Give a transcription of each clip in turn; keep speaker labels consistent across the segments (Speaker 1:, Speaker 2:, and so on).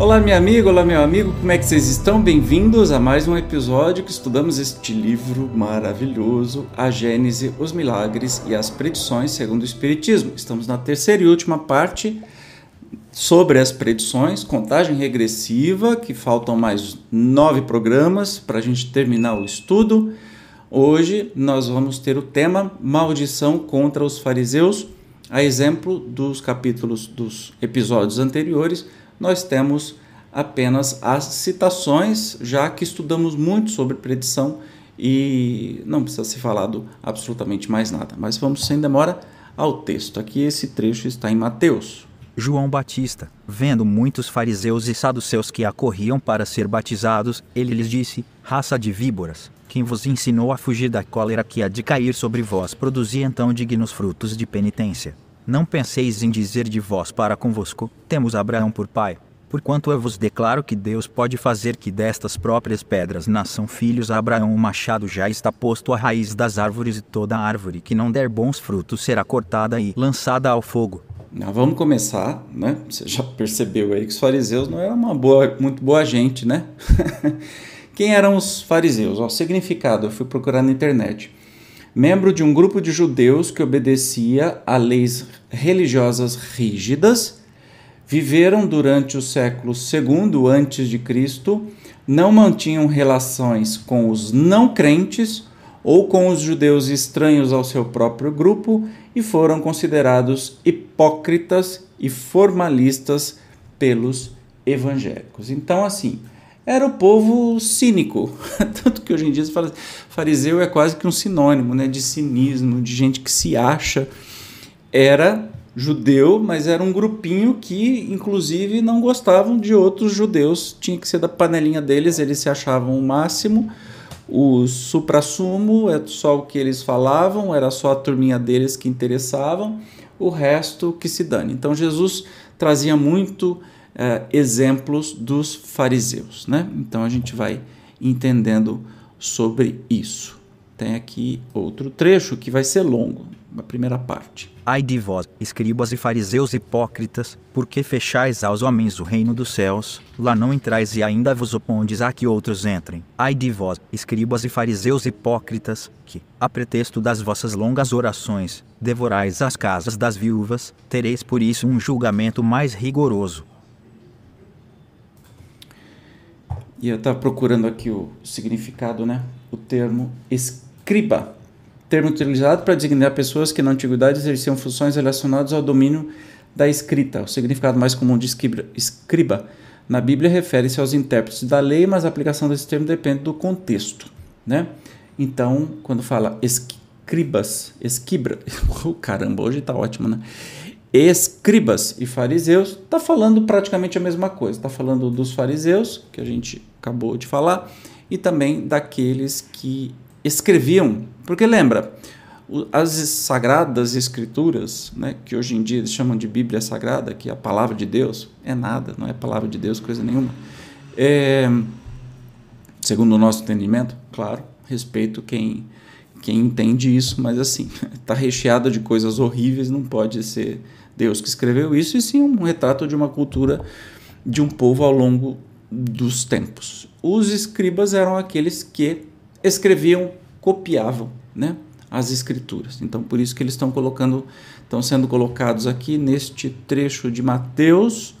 Speaker 1: Olá, minha amiga, olá, meu amigo, como é que vocês estão? Bem-vindos a mais um episódio que estudamos este livro maravilhoso, A Gênese, os Milagres e as Predições segundo o Espiritismo. Estamos na terceira e última parte sobre as predições, contagem regressiva, que faltam mais nove programas para a gente terminar o estudo. Hoje nós vamos ter o tema Maldição contra os Fariseus, a exemplo dos capítulos dos episódios anteriores nós temos apenas as citações, já que estudamos muito sobre predição e não precisa ser falado absolutamente mais nada. Mas vamos sem demora ao texto. Aqui esse trecho está em Mateus.
Speaker 2: João Batista, vendo muitos fariseus e saduceus que acorriam para ser batizados, ele lhes disse: Raça de víboras, quem vos ensinou a fugir da cólera que há de cair sobre vós, produzi então dignos frutos de penitência. Não penseis em dizer de vós para convosco: Temos Abraão por pai. Porquanto eu vos declaro que Deus pode fazer que destas próprias pedras nasçam filhos a Abraão. O machado já está posto à raiz das árvores, e toda árvore que não der bons frutos será cortada e lançada ao fogo.
Speaker 1: Vamos começar, né? Você já percebeu aí que os fariseus não eram uma boa, muito boa gente, né? Quem eram os fariseus? O significado eu fui procurar na internet membro de um grupo de judeus que obedecia a leis religiosas rígidas, viveram durante o século II antes de Cristo, não mantinham relações com os não crentes ou com os judeus estranhos ao seu próprio grupo e foram considerados hipócritas e formalistas pelos evangélicos. Então, assim, era o povo cínico. Tanto que hoje em dia se fala fariseu é quase que um sinônimo né, de cinismo, de gente que se acha. Era judeu, mas era um grupinho que, inclusive, não gostavam de outros judeus. Tinha que ser da panelinha deles, eles se achavam o máximo. O supra-sumo é só o que eles falavam, era só a turminha deles que interessavam, o resto que se dane. Então Jesus trazia muito uh, exemplos dos fariseus. Né? Então a gente vai entendendo sobre isso. Tem aqui outro trecho que vai ser longo, a primeira parte.
Speaker 2: Ai de vós, escribas e fariseus hipócritas, porque fechais aos homens o reino dos céus, lá não entrais e ainda vos opondes a que outros entrem. Ai de vós, escribas e fariseus hipócritas, que, a pretexto das vossas longas orações, devorais as casas das viúvas, tereis por isso um julgamento mais rigoroso.
Speaker 1: E eu estava procurando aqui o significado, né? O termo escriba, termo utilizado para designar pessoas que na antiguidade exerciam funções relacionadas ao domínio da escrita. O significado mais comum de escriba, na Bíblia refere-se aos intérpretes da lei, mas a aplicação desse termo depende do contexto, né? Então, quando fala escribas, esquibra, oh, caramba, hoje está ótimo, né? escribas e fariseus, está falando praticamente a mesma coisa. Está falando dos fariseus, que a gente acabou de falar, e também daqueles que escreviam. Porque lembra, as sagradas escrituras, né, que hoje em dia eles chamam de Bíblia Sagrada, que é a palavra de Deus, é nada, não é palavra de Deus, coisa nenhuma. É, segundo o nosso entendimento, claro, respeito quem quem entende isso, mas assim, está recheada de coisas horríveis, não pode ser Deus que escreveu isso, e sim um retrato de uma cultura de um povo ao longo dos tempos. Os escribas eram aqueles que escreviam, copiavam, né, as escrituras. Então, por isso que eles estão colocando, estão sendo colocados aqui neste trecho de Mateus,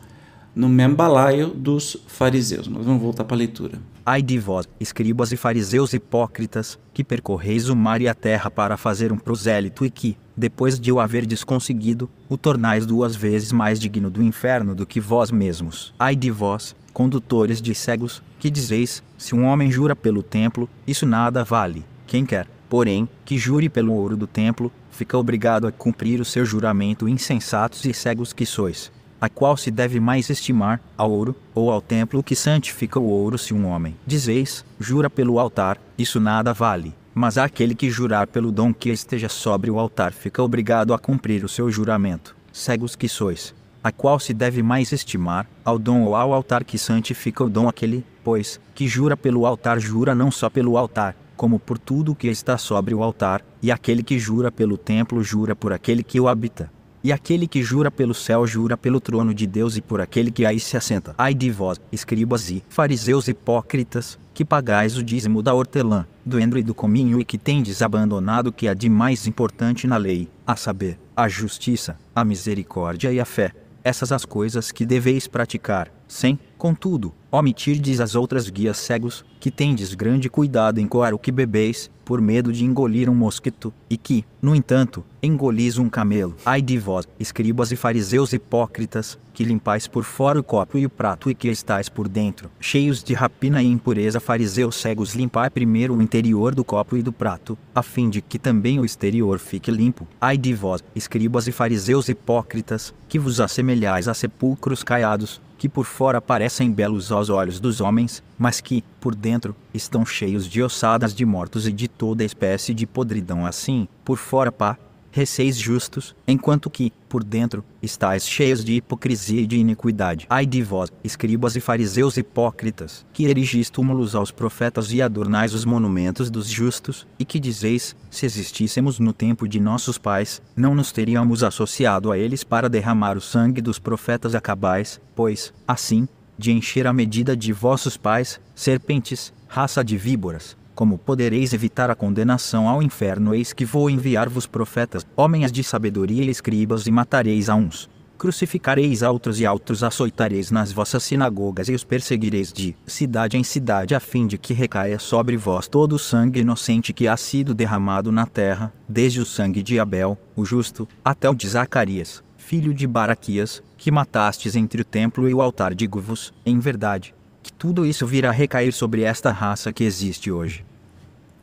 Speaker 1: no membalaio dos fariseus. Mas vamos voltar para a leitura.
Speaker 2: Ai de vós, escribas e fariseus hipócritas, que percorreis o mar e a terra para fazer um prosélito e que, depois de o haverdes conseguido, o tornais duas vezes mais digno do inferno do que vós mesmos. Ai de vós, condutores de cegos, que dizeis: se um homem jura pelo templo, isso nada vale. Quem quer, porém, que jure pelo ouro do templo, fica obrigado a cumprir o seu juramento, insensatos e cegos que sois a qual se deve mais estimar, ao ouro, ou ao templo que santifica o ouro se um homem, dizeis, jura pelo altar, isso nada vale. Mas aquele que jurar pelo dom que esteja sobre o altar fica obrigado a cumprir o seu juramento. Cegos que sois. A qual se deve mais estimar, ao dom ou ao altar que santifica o dom aquele, pois, que jura pelo altar jura não só pelo altar, como por tudo que está sobre o altar, e aquele que jura pelo templo jura por aquele que o habita. E aquele que jura pelo céu jura pelo trono de Deus e por aquele que aí se assenta. Ai de vós, escribas e fariseus hipócritas, que pagais o dízimo da hortelã, do endro e do cominho e que tendes abandonado o que há de mais importante na lei, a saber, a justiça, a misericórdia e a fé. Essas as coisas que deveis praticar, sem, contudo, omitirdes as outras guias cegos, que tendes grande cuidado em coar o que bebeis, por medo de engolir um mosquito, e que, no entanto, engolis um camelo. Ai de vós, escribas e fariseus hipócritas, que limpais por fora o copo e o prato e que estáis por dentro, cheios de rapina e impureza. Fariseus cegos, limpai primeiro o interior do copo e do prato, a fim de que também o exterior fique limpo. Ai de vós, escribas e fariseus hipócritas, que vos assemelhais a sepulcros caiados, que por fora parecem belos aos olhos dos homens, mas que, por dentro, estão cheios de ossadas de mortos e de toda espécie de podridão assim, por fora pá, receis justos, enquanto que, por dentro, estáis cheios de hipocrisia e de iniquidade. Ai de vós, escribas e fariseus hipócritas, que erigis túmulos aos profetas e adornais os monumentos dos justos, e que dizeis, se existíssemos no tempo de nossos pais, não nos teríamos associado a eles para derramar o sangue dos profetas acabais, pois, assim, de encher a medida de vossos pais, serpentes, raça de víboras, como podereis evitar a condenação ao inferno? Eis que vou enviar-vos profetas, homens de sabedoria e escribas, e matareis a uns. Crucificareis a outros e a outros açoitareis nas vossas sinagogas e os perseguireis de cidade em cidade, a fim de que recaia sobre vós todo o sangue inocente que ha sido derramado na terra, desde o sangue de Abel, o justo, até o de Zacarias, filho de Baraquias, que matastes entre o templo e o altar. Digo-vos, em verdade, que tudo isso virá recair sobre esta raça que existe hoje.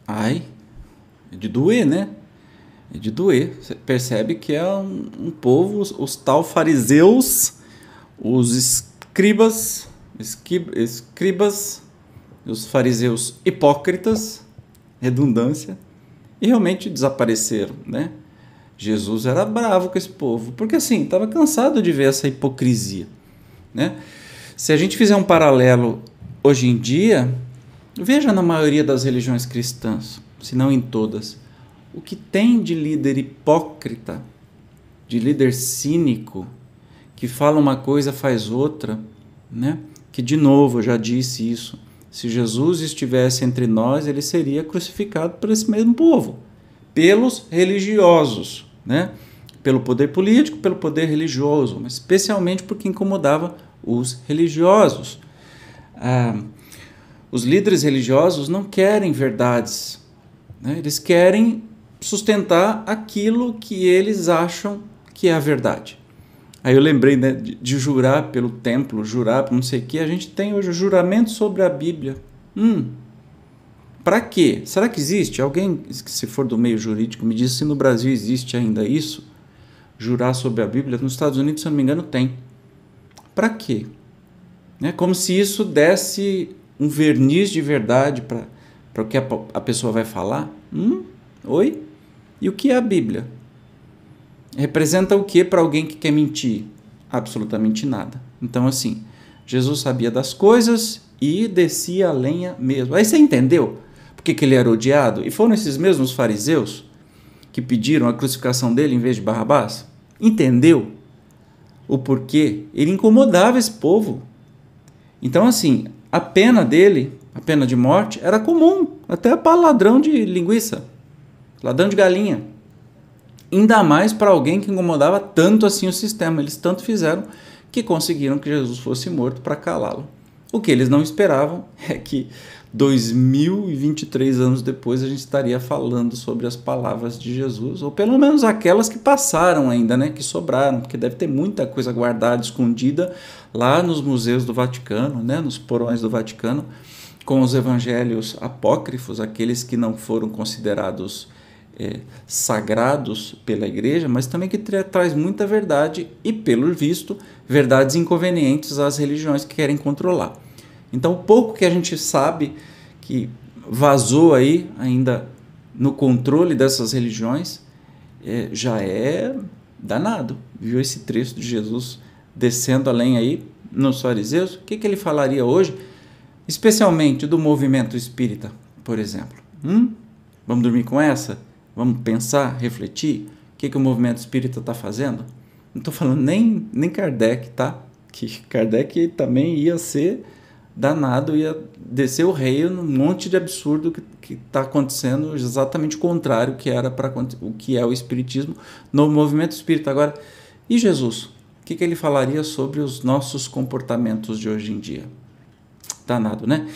Speaker 1: Ai, é de doer, né? É de doer. Você percebe que é um, um povo, os, os, tal fariseus, os escribas, escribas, os fariseus hipócritas, redundância, e realmente desapareceram, né? Jesus era bravo com esse povo, porque assim, estava cansado de ver essa hipocrisia, né? Se a gente fizer um paralelo hoje em dia, Veja na maioria das religiões cristãs, se não em todas, o que tem de líder hipócrita, de líder cínico, que fala uma coisa, faz outra, né? Que de novo, eu já disse isso. Se Jesus estivesse entre nós, ele seria crucificado por esse mesmo povo, pelos religiosos, né? Pelo poder político, pelo poder religioso, mas especialmente porque incomodava os religiosos. Ah, os líderes religiosos não querem verdades, né? eles querem sustentar aquilo que eles acham que é a verdade. Aí eu lembrei né, de, jurar pelo templo, jurar por não sei o que. A gente tem hoje o juramento sobre a Bíblia. Hum, para quê? Será que existe? Alguém, se for do meio jurídico, me diz se no Brasil existe ainda isso? Jurar sobre a Bíblia? Nos Estados Unidos, se eu não me engano, tem. Para quê? É como se isso desse um verniz de verdade para o que a, a, pessoa vai falar? Hum? Oi? E o que é a Bíblia? Representa o que para alguém que quer mentir? Absolutamente nada. Então, assim, Jesus sabia das coisas e descia a lenha mesmo. Aí você entendeu por que, que ele era odiado? E foram esses mesmos fariseus que pediram a crucificação dele em vez de Barrabás? Entendeu o porquê? Ele incomodava esse povo. Então, assim, a pena dele, a pena de morte, era comum, até para ladrão de linguiça, ladrão de galinha. Ainda mais para alguém que incomodava tanto assim o sistema. Eles tanto fizeram que conseguiram que Jesus fosse morto para calá-lo. O que eles não esperavam é que 2023 anos depois a gente estaria falando sobre as palavras de Jesus, ou pelo menos aquelas que passaram ainda, né, que sobraram, porque deve ter muita coisa guardada, escondida lá nos museus do Vaticano, né, nos porões do Vaticano, com os evangelhos apócrifos, aqueles que não foram considerados é, sagrados pela igreja, mas também que tra traz muita verdade e, pelo visto, verdades inconvenientes às religiões que querem controlar. Então, pouco que a gente sabe que vazou aí ainda no controle dessas religiões é, já é danado. Viu esse trecho de Jesus descendo além aí nos fariseus? O que, que ele falaria hoje, especialmente do movimento espírita, por exemplo? Hum? Vamos dormir com essa? Vamos pensar, refletir? O que, que o movimento espírita está fazendo? Não estou falando nem, nem Kardec, tá? Que Kardec também ia ser danado, ia descer o rei num monte de absurdo que está acontecendo exatamente o contrário que era para o que é o espiritismo no movimento espírita agora. E Jesus? O que, que ele falaria sobre os nossos comportamentos de hoje em dia? Danado, né?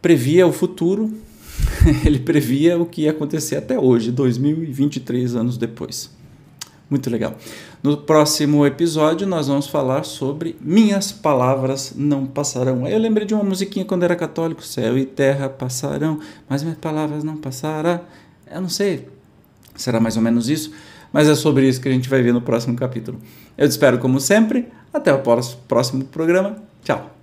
Speaker 1: Previa o futuro, ele previa o que ia acontecer até hoje, 2023 anos depois. Muito legal. No próximo episódio, nós vamos falar sobre Minhas Palavras Não Passarão. Eu lembrei de uma musiquinha quando era católico: Céu e terra passarão, mas minhas palavras não passarão. Eu não sei, será mais ou menos isso, mas é sobre isso que a gente vai ver no próximo capítulo. Eu te espero, como sempre. Até o próximo programa. Tchau.